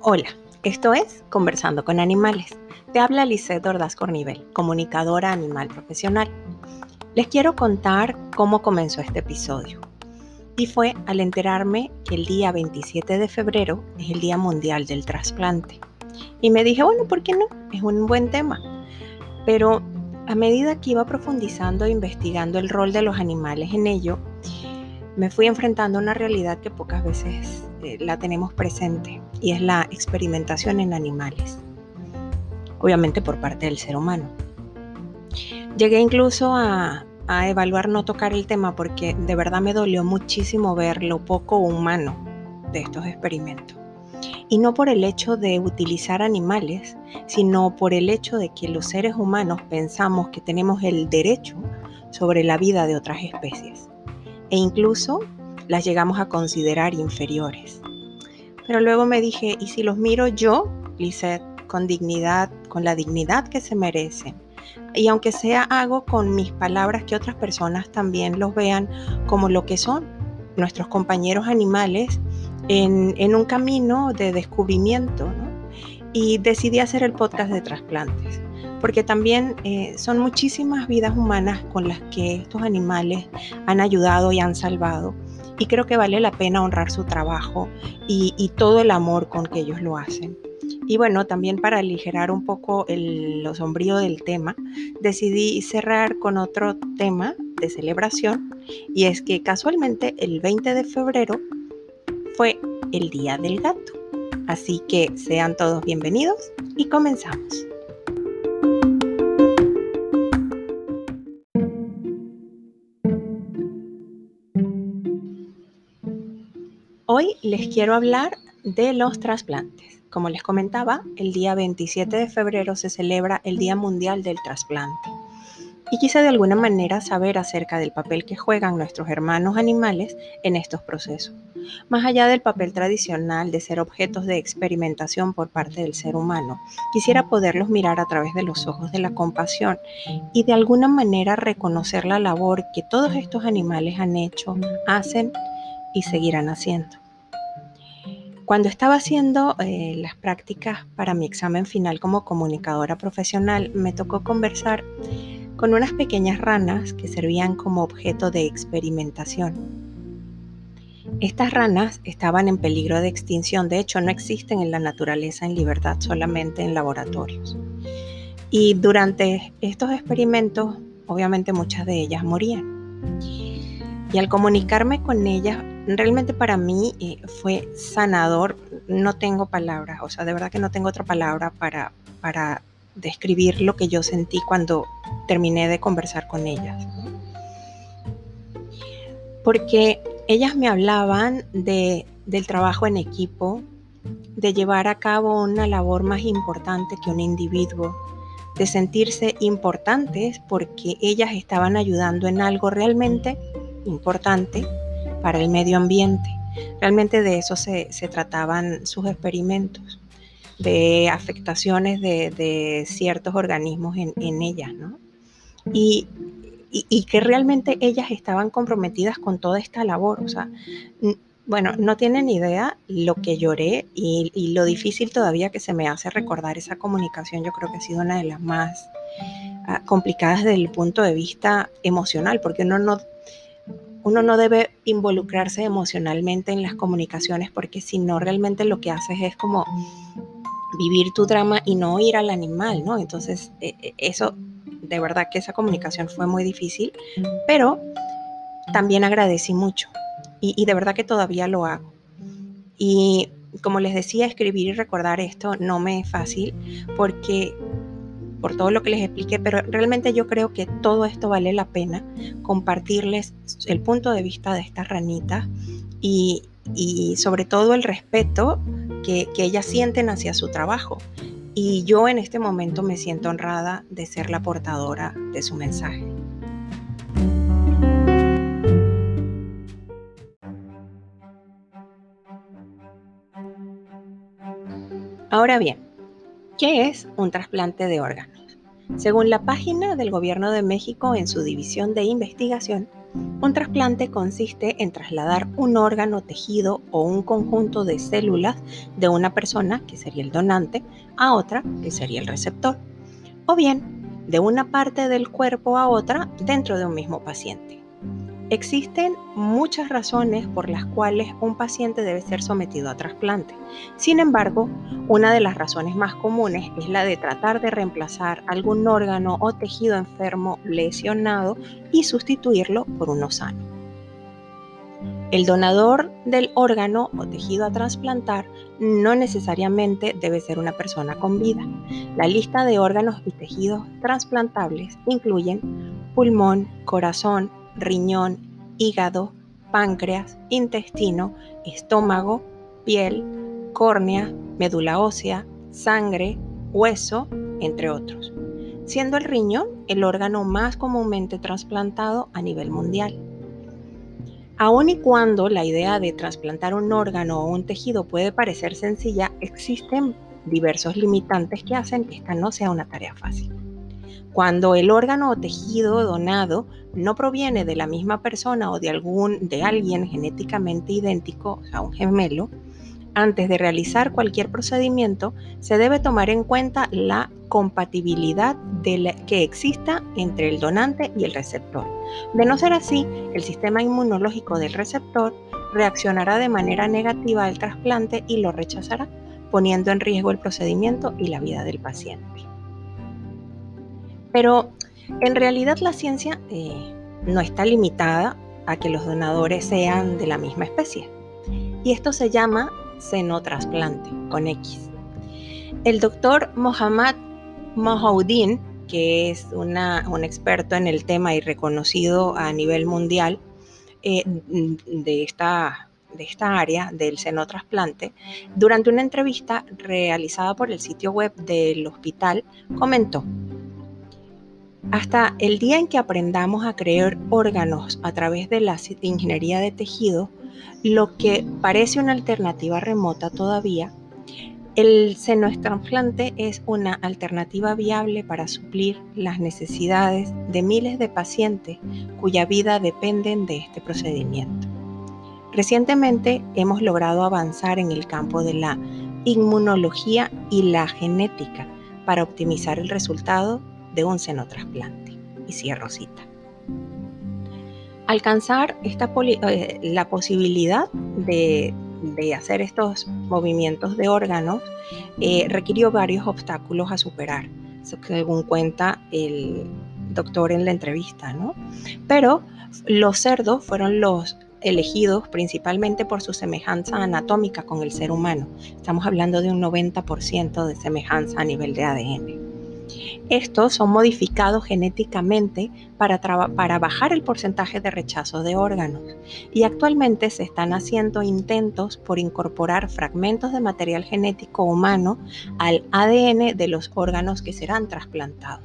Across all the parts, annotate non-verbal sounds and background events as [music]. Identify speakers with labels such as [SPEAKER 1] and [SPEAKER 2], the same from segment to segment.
[SPEAKER 1] Hola, esto es Conversando con Animales. Te habla Lisette Ordaz Cornivel, comunicadora animal profesional. Les quiero contar cómo comenzó este episodio. Y fue al enterarme que el día 27 de febrero es el Día Mundial del Trasplante. Y me dije, bueno, ¿por qué no? Es un buen tema. Pero a medida que iba profundizando e investigando el rol de los animales en ello, me fui enfrentando a una realidad que pocas veces eh, la tenemos presente y es la experimentación en animales, obviamente por parte del ser humano. Llegué incluso a, a evaluar no tocar el tema porque de verdad me dolió muchísimo ver lo poco humano de estos experimentos. Y no por el hecho de utilizar animales, sino por el hecho de que los seres humanos pensamos que tenemos el derecho sobre la vida de otras especies. E incluso las llegamos a considerar inferiores. Pero luego me dije, ¿y si los miro yo, Lisette, con dignidad, con la dignidad que se merecen? Y aunque sea hago con mis palabras que otras personas también los vean como lo que son, nuestros compañeros animales en, un camino de descubrimiento. Y decidí hacer el podcast de trasplantes, porque también eh, son muchísimas vidas humanas con las que estos animales han ayudado y han salvado y creo que vale la pena honrar su trabajo y, todo el amor con que ellos lo hacen. Y bueno, también para aligerar un poco el, lo sombrío del tema, decidí cerrar con otro tema de celebración y es que casualmente el 20 de febrero fue el Día del Gato. Así que sean todos bienvenidos y comenzamos. Hoy les quiero hablar de los trasplantes. Como les comentaba, el día 27 de febrero se celebra el Día Mundial del Trasplante. Y quise de alguna manera saber acerca del papel que juegan nuestros hermanos animales en estos procesos, más allá del papel tradicional de ser objetos de experimentación por parte del ser humano. Quisiera poderlos mirar a través de los ojos de la compasión y de alguna manera reconocer la labor que todos estos animales han hecho, hacen y seguirán haciendo. Cuando estaba haciendo eh, las prácticas para mi examen final como comunicadora profesional, me tocó conversar con unas pequeñas ranas que servían como objeto de experimentación. Estas ranas estaban en peligro de extinción, de hecho no existen en la naturaleza en libertad, solamente en laboratorios. Y durante estos experimentos, obviamente muchas de ellas morían. Y al comunicarme con ellas, realmente para mí eh, fue sanador. No tengo palabras, o sea, de verdad que no tengo otra palabra para, para describir lo que yo sentí cuando terminé de conversar con ellas. Porque ellas me hablaban de, del trabajo en equipo, de llevar a cabo una labor más importante que un individuo, de sentirse importantes porque ellas estaban ayudando en algo realmente importante para el medio ambiente. Realmente de eso se, trataban sus experimentos, de afectaciones de, ciertos organismos en, ellas, ¿no? Y, que realmente ellas estaban comprometidas con toda esta labor. O sea, bueno, no tienen idea lo que lloré y, y, lo difícil todavía que se me hace recordar esa comunicación. Yo creo que ha sido una de las más ah, complicadas desde el punto de vista emocional, porque uno no uno no debe involucrarse emocionalmente en las comunicaciones porque si no realmente lo que haces es como vivir tu drama y no ir al animal, ¿no? Entonces e, e, eso, de verdad que esa comunicación fue muy difícil, pero también agradecí mucho y, y de verdad que todavía lo hago. Y como les decía, escribir y recordar esto no me es fácil porque por todo lo que les expliqué, pero realmente yo creo que todo esto vale la pena compartirles el punto de vista de estas ranitas y, sobre todo el respeto que, que ellas sienten hacia su trabajo. Y yo en este momento me siento honrada de ser la portadora de su mensaje. Ahora bien, ¿qué es un trasplante de órganos? Según la página del Gobierno de México en su división de investigación, Un trasplante consiste en trasladar un órgano, tejido o un conjunto de células de una persona, que sería el donante, a otra, que sería el receptor, o bien de una parte del cuerpo a otra dentro de un mismo paciente. Existen muchas razones por las cuales un paciente debe ser sometido a trasplante. Sin embargo, una de las razones más comunes es la de tratar de reemplazar algún órgano o tejido enfermo lesionado y sustituirlo por uno sano. El donador del órgano o tejido a trasplantar no necesariamente debe ser una persona con vida. La lista de órganos y tejidos trasplantables incluyen pulmón, corazón, riñón, hígado, páncreas, intestino, estómago, piel, córnea, médula ósea, sangre, hueso, entre otros, siendo el riñón el órgano más comúnmente trasplantado a nivel mundial. Aun y cuando la idea de trasplantar un órgano o un tejido puede parecer sencilla, existen diversos limitantes que hacen que esta no sea una tarea fácil. Cuando el órgano o tejido donado no proviene de la misma persona o de alguien genéticamente idéntico, o sea, un gemelo, antes de realizar cualquier procedimiento se debe tomar en cuenta la compatibilidad que exista entre el donante y el receptor. De no ser así, el sistema inmunológico del receptor reaccionará de manera negativa al trasplante y lo rechazará, poniendo en riesgo el procedimiento y la vida del paciente. Pero en realidad la ciencia eh, no está limitada a que los donadores sean de la misma especie. Y esto se llama senotrasplante, con X. El doctor Mohammad Mohoudin, que es un experto en el tema y reconocido a nivel mundial eh, de, esta, de esta área del senotrasplante, durante una entrevista realizada por el sitio web del hospital, comentó, hasta el día en que aprendamos a crear órganos a través de la ingeniería de tejido, lo que parece una alternativa remota todavía, el senotrasplante es una alternativa viable para suplir las necesidades de miles de pacientes cuya vida dependen de este procedimiento. Recientemente hemos logrado avanzar en el campo de la inmunología y la genética para optimizar el resultado de un senotrasplante. Y cierro cita. Alcanzar esta eh, la posibilidad de, hacer estos movimientos de órganos eh, requirió varios obstáculos a superar, según cuenta el doctor en la entrevista, ¿no? Pero los cerdos fueron los elegidos principalmente por su semejanza anatómica con el ser humano. Estamos hablando de un 90% de semejanza a nivel de ADN. Estos son modificados genéticamente para, para, bajar el porcentaje de rechazo de órganos y actualmente se están haciendo intentos por incorporar fragmentos de material genético humano al ADN de los órganos que serán trasplantados.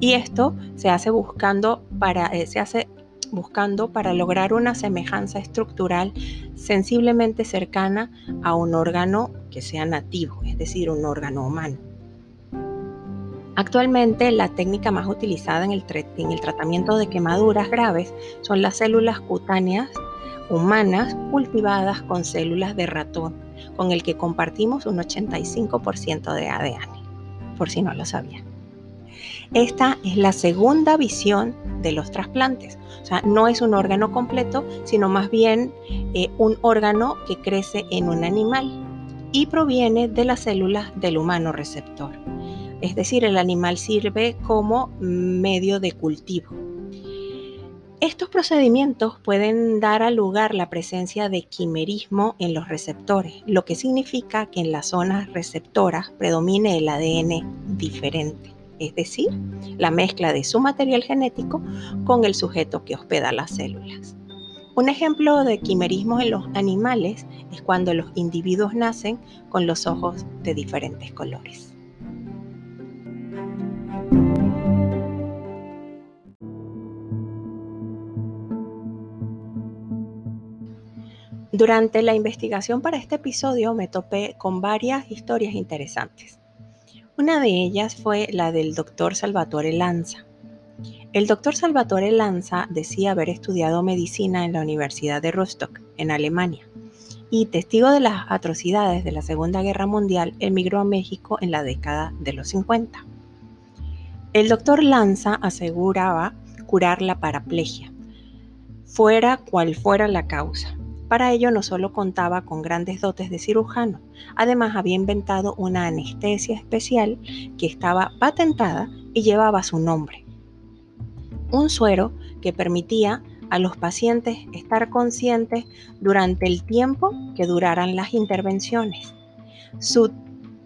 [SPEAKER 1] Y esto se hace buscando para, eh, se hace buscando para lograr una semejanza estructural sensiblemente cercana a un órgano que sea nativo, es decir, un órgano humano. Actualmente la técnica más utilizada en el, tratamiento de quemaduras graves son las células cutáneas humanas cultivadas con células de ratón, con el que compartimos un 85% de ADN, por si no lo sabían. Esta es la segunda visión de los trasplantes. O sea, no es un órgano completo, sino más bien eh, un órgano que crece en un animal y proviene de las células del humano receptor es decir, el animal sirve como medio de cultivo. Estos procedimientos pueden dar a lugar la presencia de quimerismo en los receptores, lo que significa que en las zonas receptoras predomine el ADN diferente, es decir, la mezcla de su material genético con el sujeto que hospeda las células. Un ejemplo de quimerismo en los animales es cuando los individuos nacen con los ojos de diferentes colores. Durante la investigación para este episodio me topé con varias historias interesantes. Una de ellas fue la del doctor Salvatore Lanza. El doctor Salvatore Lanza decía haber estudiado medicina en la Universidad de Rostock, en Alemania, y testigo de las atrocidades de la Segunda Guerra Mundial, emigró a México en la década de los 50. El doctor Lanza aseguraba curar la paraplegia, fuera cual fuera la causa. Para ello no solo contaba con grandes dotes de cirujano, además había inventado una anestesia especial que estaba patentada y llevaba su nombre. Un suero que permitía a los pacientes estar conscientes durante el tiempo que duraran las intervenciones. Su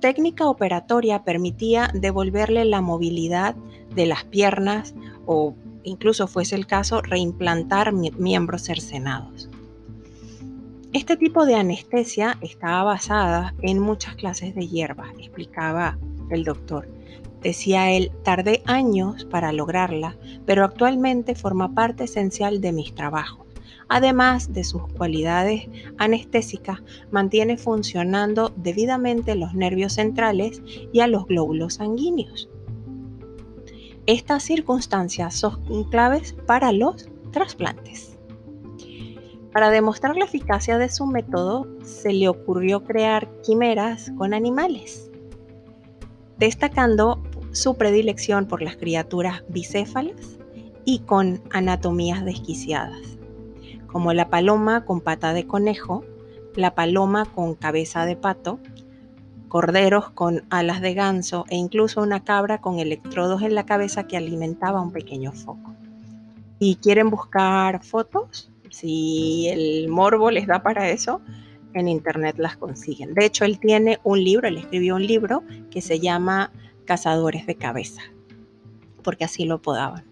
[SPEAKER 1] técnica operatoria permitía devolverle la movilidad de las piernas o incluso fuese el caso reimplantar miembros cercenados. Este tipo de anestesia estaba basada en muchas clases de hierbas, explicaba el doctor. Decía él, tardé años para lograrla, pero actualmente forma parte esencial de mis trabajos. Además de sus cualidades anestésicas, mantiene funcionando debidamente los nervios centrales y a los glóbulos sanguíneos. Estas circunstancias son claves para los trasplantes. Para demostrar la eficacia de su método, se le ocurrió crear quimeras con animales, destacando su predilección por las criaturas bicéfalas y con anatomías desquiciadas, como la paloma con pata de conejo, la paloma con cabeza de pato, corderos con alas de ganso e incluso una cabra con electrodos en la cabeza que alimentaba un pequeño foco. ¿Y quieren buscar fotos? Si el morbo les da para eso, en internet las consiguen. De hecho, él tiene un libro, él escribió un libro que se llama cazadores de cabeza, porque así lo podaban.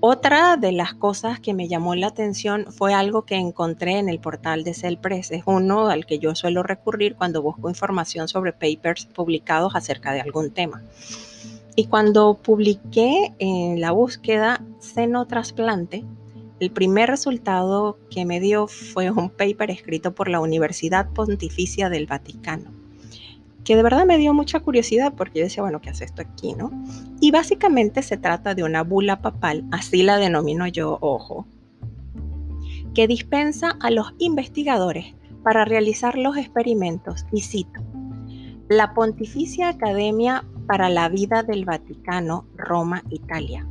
[SPEAKER 1] Otra de las cosas que me llamó la atención fue algo que encontré en el portal de Cellpress. Es uno al que yo suelo recurrir cuando busco información sobre papers publicados acerca de algún tema. Y cuando publiqué en la búsqueda seno trasplante, el primer resultado que me dio fue un paper escrito por la Universidad Pontificia del Vaticano que de verdad me dio mucha curiosidad porque yo decía, bueno, ¿qué hace esto aquí, no? Y básicamente se trata de una bula papal, así la denomino yo, ojo, que dispensa a los investigadores para realizar los experimentos, y cito, la Pontificia Academia para la Vida del Vaticano, Roma, Italia,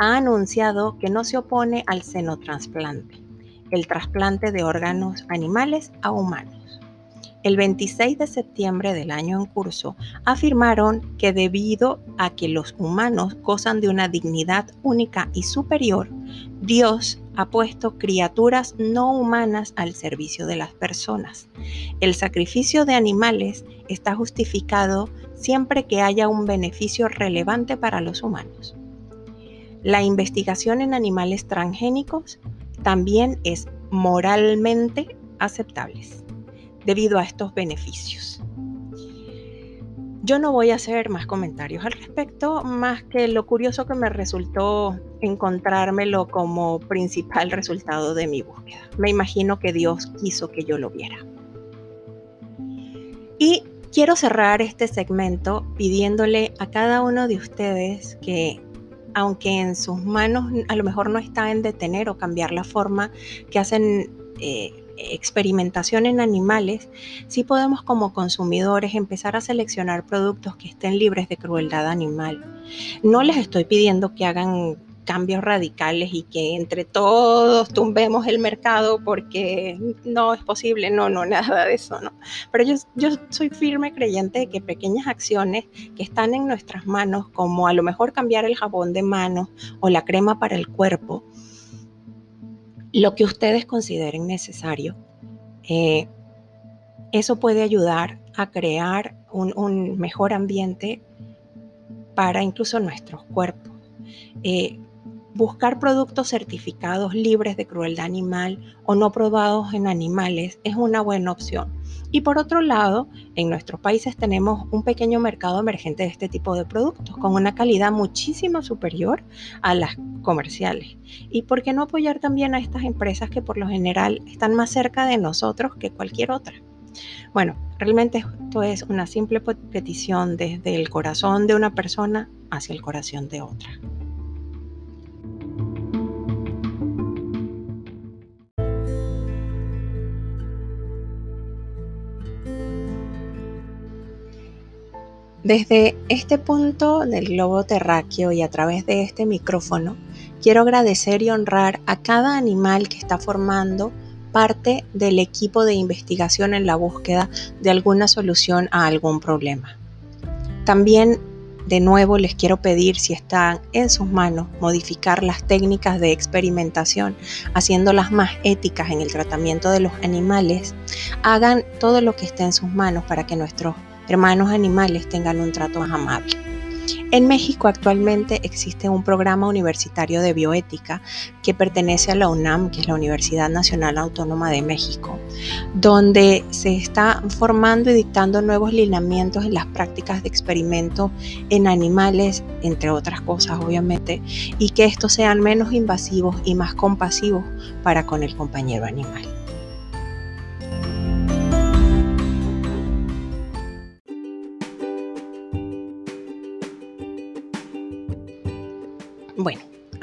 [SPEAKER 1] ha anunciado que no se opone al senotrasplante, el trasplante de órganos animales a humanos el 26 de septiembre del año en curso, afirmaron que debido a que los humanos gozan de una dignidad única y superior, Dios ha puesto criaturas no humanas al servicio de las personas. El sacrificio de animales está justificado siempre que haya un beneficio relevante para los humanos. La investigación en animales transgénicos también es moralmente aceptable debido a estos beneficios. Yo no voy a hacer más comentarios al respecto, más que lo curioso que me resultó encontrármelo como principal [laughs] resultado de mi búsqueda. Me imagino que Dios quiso que yo lo viera. Y quiero cerrar este segmento pidiéndole a cada uno de ustedes que, aunque en sus manos a lo mejor no está en detener o cambiar la forma que hacen eh, experimentación en animales, sí podemos como consumidores empezar a seleccionar productos que estén libres de crueldad animal. No les estoy pidiendo que hagan cambios radicales y que entre todos tumbemos el mercado porque no es posible, no, no, [laughs] nada de eso, ¿no? Pero yo, yo soy firme creyente de que pequeñas acciones que están en nuestras manos, como a lo mejor cambiar el jabón de manos o la crema para el cuerpo, lo que ustedes consideren necesario. Eh, eso puede ayudar a crear un, mejor ambiente para incluso nuestros cuerpos. Eh, buscar productos certificados libres de crueldad animal o no probados en animales es una buena opción. Y por otro lado, en nuestros países tenemos un pequeño mercado emergente de este tipo de productos con una calidad muchísimo superior a las comerciales. ¿Y por qué no apoyar también a estas empresas que por lo general están más cerca de nosotros que cualquier otra? Bueno, realmente esto es una simple petición desde el corazón de una persona hacia el corazón de otra. Desde este punto del globo terráqueo y a través de este micrófono, quiero agradecer y honrar a cada animal que está formando parte del equipo de investigación en la búsqueda de alguna solución a algún problema. También de nuevo les quiero pedir si están en sus manos modificar las técnicas de experimentación, haciéndolas más éticas en el tratamiento de los animales, hagan todo lo que esté en sus manos para que nuestros hermanos animales tengan un trato más amable. En México actualmente existe un programa universitario de bioética que pertenece a la UNAM, que es la Universidad Nacional Autónoma de México, donde se está formando y dictando nuevos lineamientos en las prácticas de experimento en animales, entre otras cosas obviamente, y que estos sean menos invasivos y más compasivos para con el compañero animal.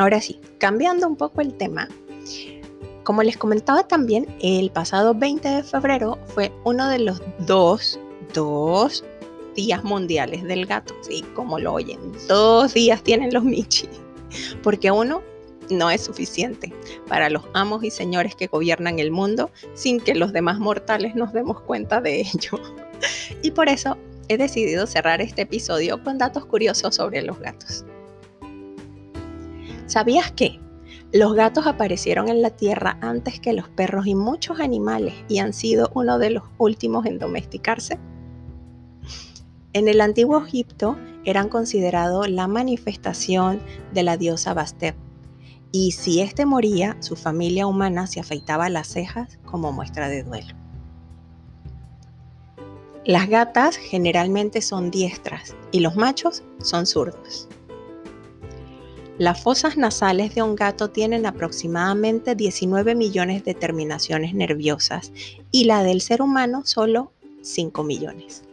[SPEAKER 1] Ahora sí, cambiando un poco el tema, como les comentaba también, el pasado 20 de febrero fue uno de los dos, dos días mundiales del gato, sí, como lo oyen, dos días tienen los Michi, porque uno no es suficiente para los amos y señores que gobiernan el mundo sin que los demás mortales nos demos cuenta de ello. [laughs] Y por eso he decidido cerrar este episodio con datos curiosos sobre los gatos. ¿Sabías que los gatos aparecieron en la Tierra antes que los perros y muchos animales y han sido uno de los últimos en domesticarse? En el antiguo Egipto eran considerados la manifestación de la diosa Bastet, y si éste moría, su familia humana se afeitaba las cejas como muestra de duelo. Las gatas generalmente son diestras y los machos son zurdos. Las fosas nasales de un gato tienen aproximadamente 19 millones de terminaciones nerviosas y la del ser humano solo 5 millones.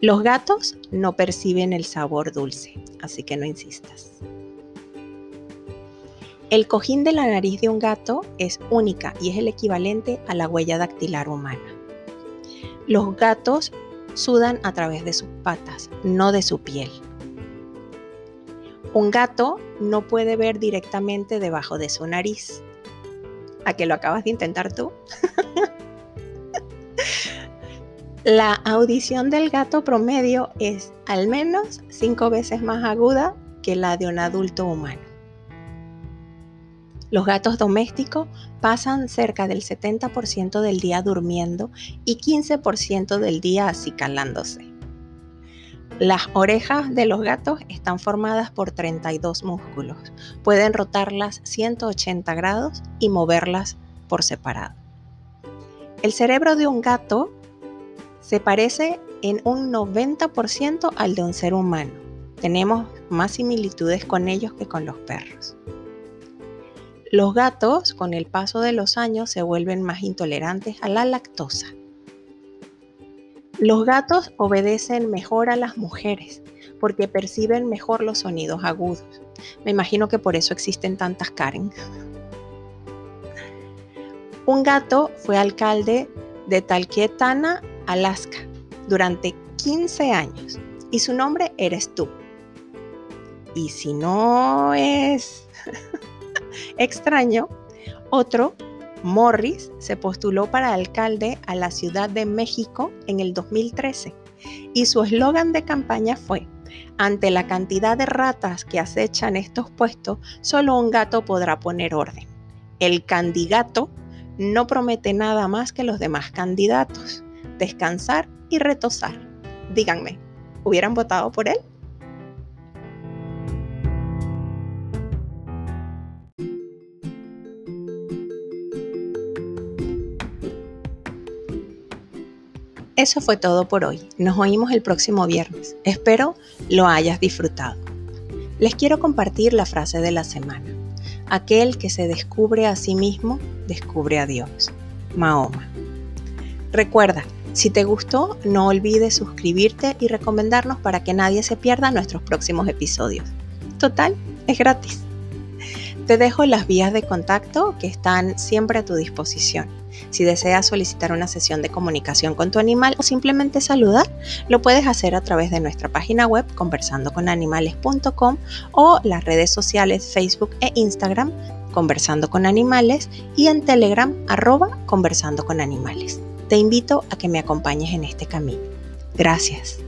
[SPEAKER 1] Los gatos no perciben el sabor dulce, así que no insistas. El cojín de la nariz de un gato es única y es el equivalente a la huella dactilar humana. Los gatos sudan a través de sus patas, no de su piel. Un gato no puede ver directamente debajo de su nariz. ¿A que lo acabas de intentar tú? [laughs] La audición del gato promedio es al menos cinco veces más aguda que la de un adulto humano. Los gatos domésticos pasan cerca del 70% del día durmiendo y 15% del día acicalándose. Las orejas de los gatos están formadas por 32 músculos. Pueden rotarlas 180 grados y moverlas por separado. El cerebro de un gato se parece en un 90% al de un ser humano. Tenemos más similitudes con ellos que con los perros. Los gatos, con el paso de los años, se vuelven más intolerantes a la lactosa. Los gatos obedecen mejor a las mujeres porque perciben mejor los sonidos agudos. Me imagino que por eso existen tantas Karen. Un gato fue alcalde de Talkeetna, Alaska, durante 15 años y su nombre eres tú. Y si no es [laughs] extraño, otro Morris se postuló para alcalde a la Ciudad de México en el 2013 y su eslogan de campaña fue, ante la cantidad de ratas que acechan estos puestos, solo un gato podrá poner orden. El candidato no promete nada más que los demás candidatos, descansar y retosar. Díganme, ¿hubieran votado por él? Eso fue todo por hoy. Nos oímos el próximo viernes. Espero lo hayas disfrutado. Les quiero compartir la frase de la semana. Aquel que se descubre a sí mismo, descubre a Dios. Mahoma. Recuerda, si te gustó, no olvides suscribirte y recomendarnos para que nadie se pierda nuestros próximos episodios. Total, es gratis. Te dejo las vías de contacto que están siempre a tu disposición. Si deseas solicitar una sesión de comunicación con tu animal o simplemente saludar, lo puedes hacer a través de nuestra página web conversandoconanimales.com o las redes sociales Facebook e Instagram Conversando con Animales y en Telegram arroba Conversando con Animales. Te invito a que me acompañes en este camino. Gracias.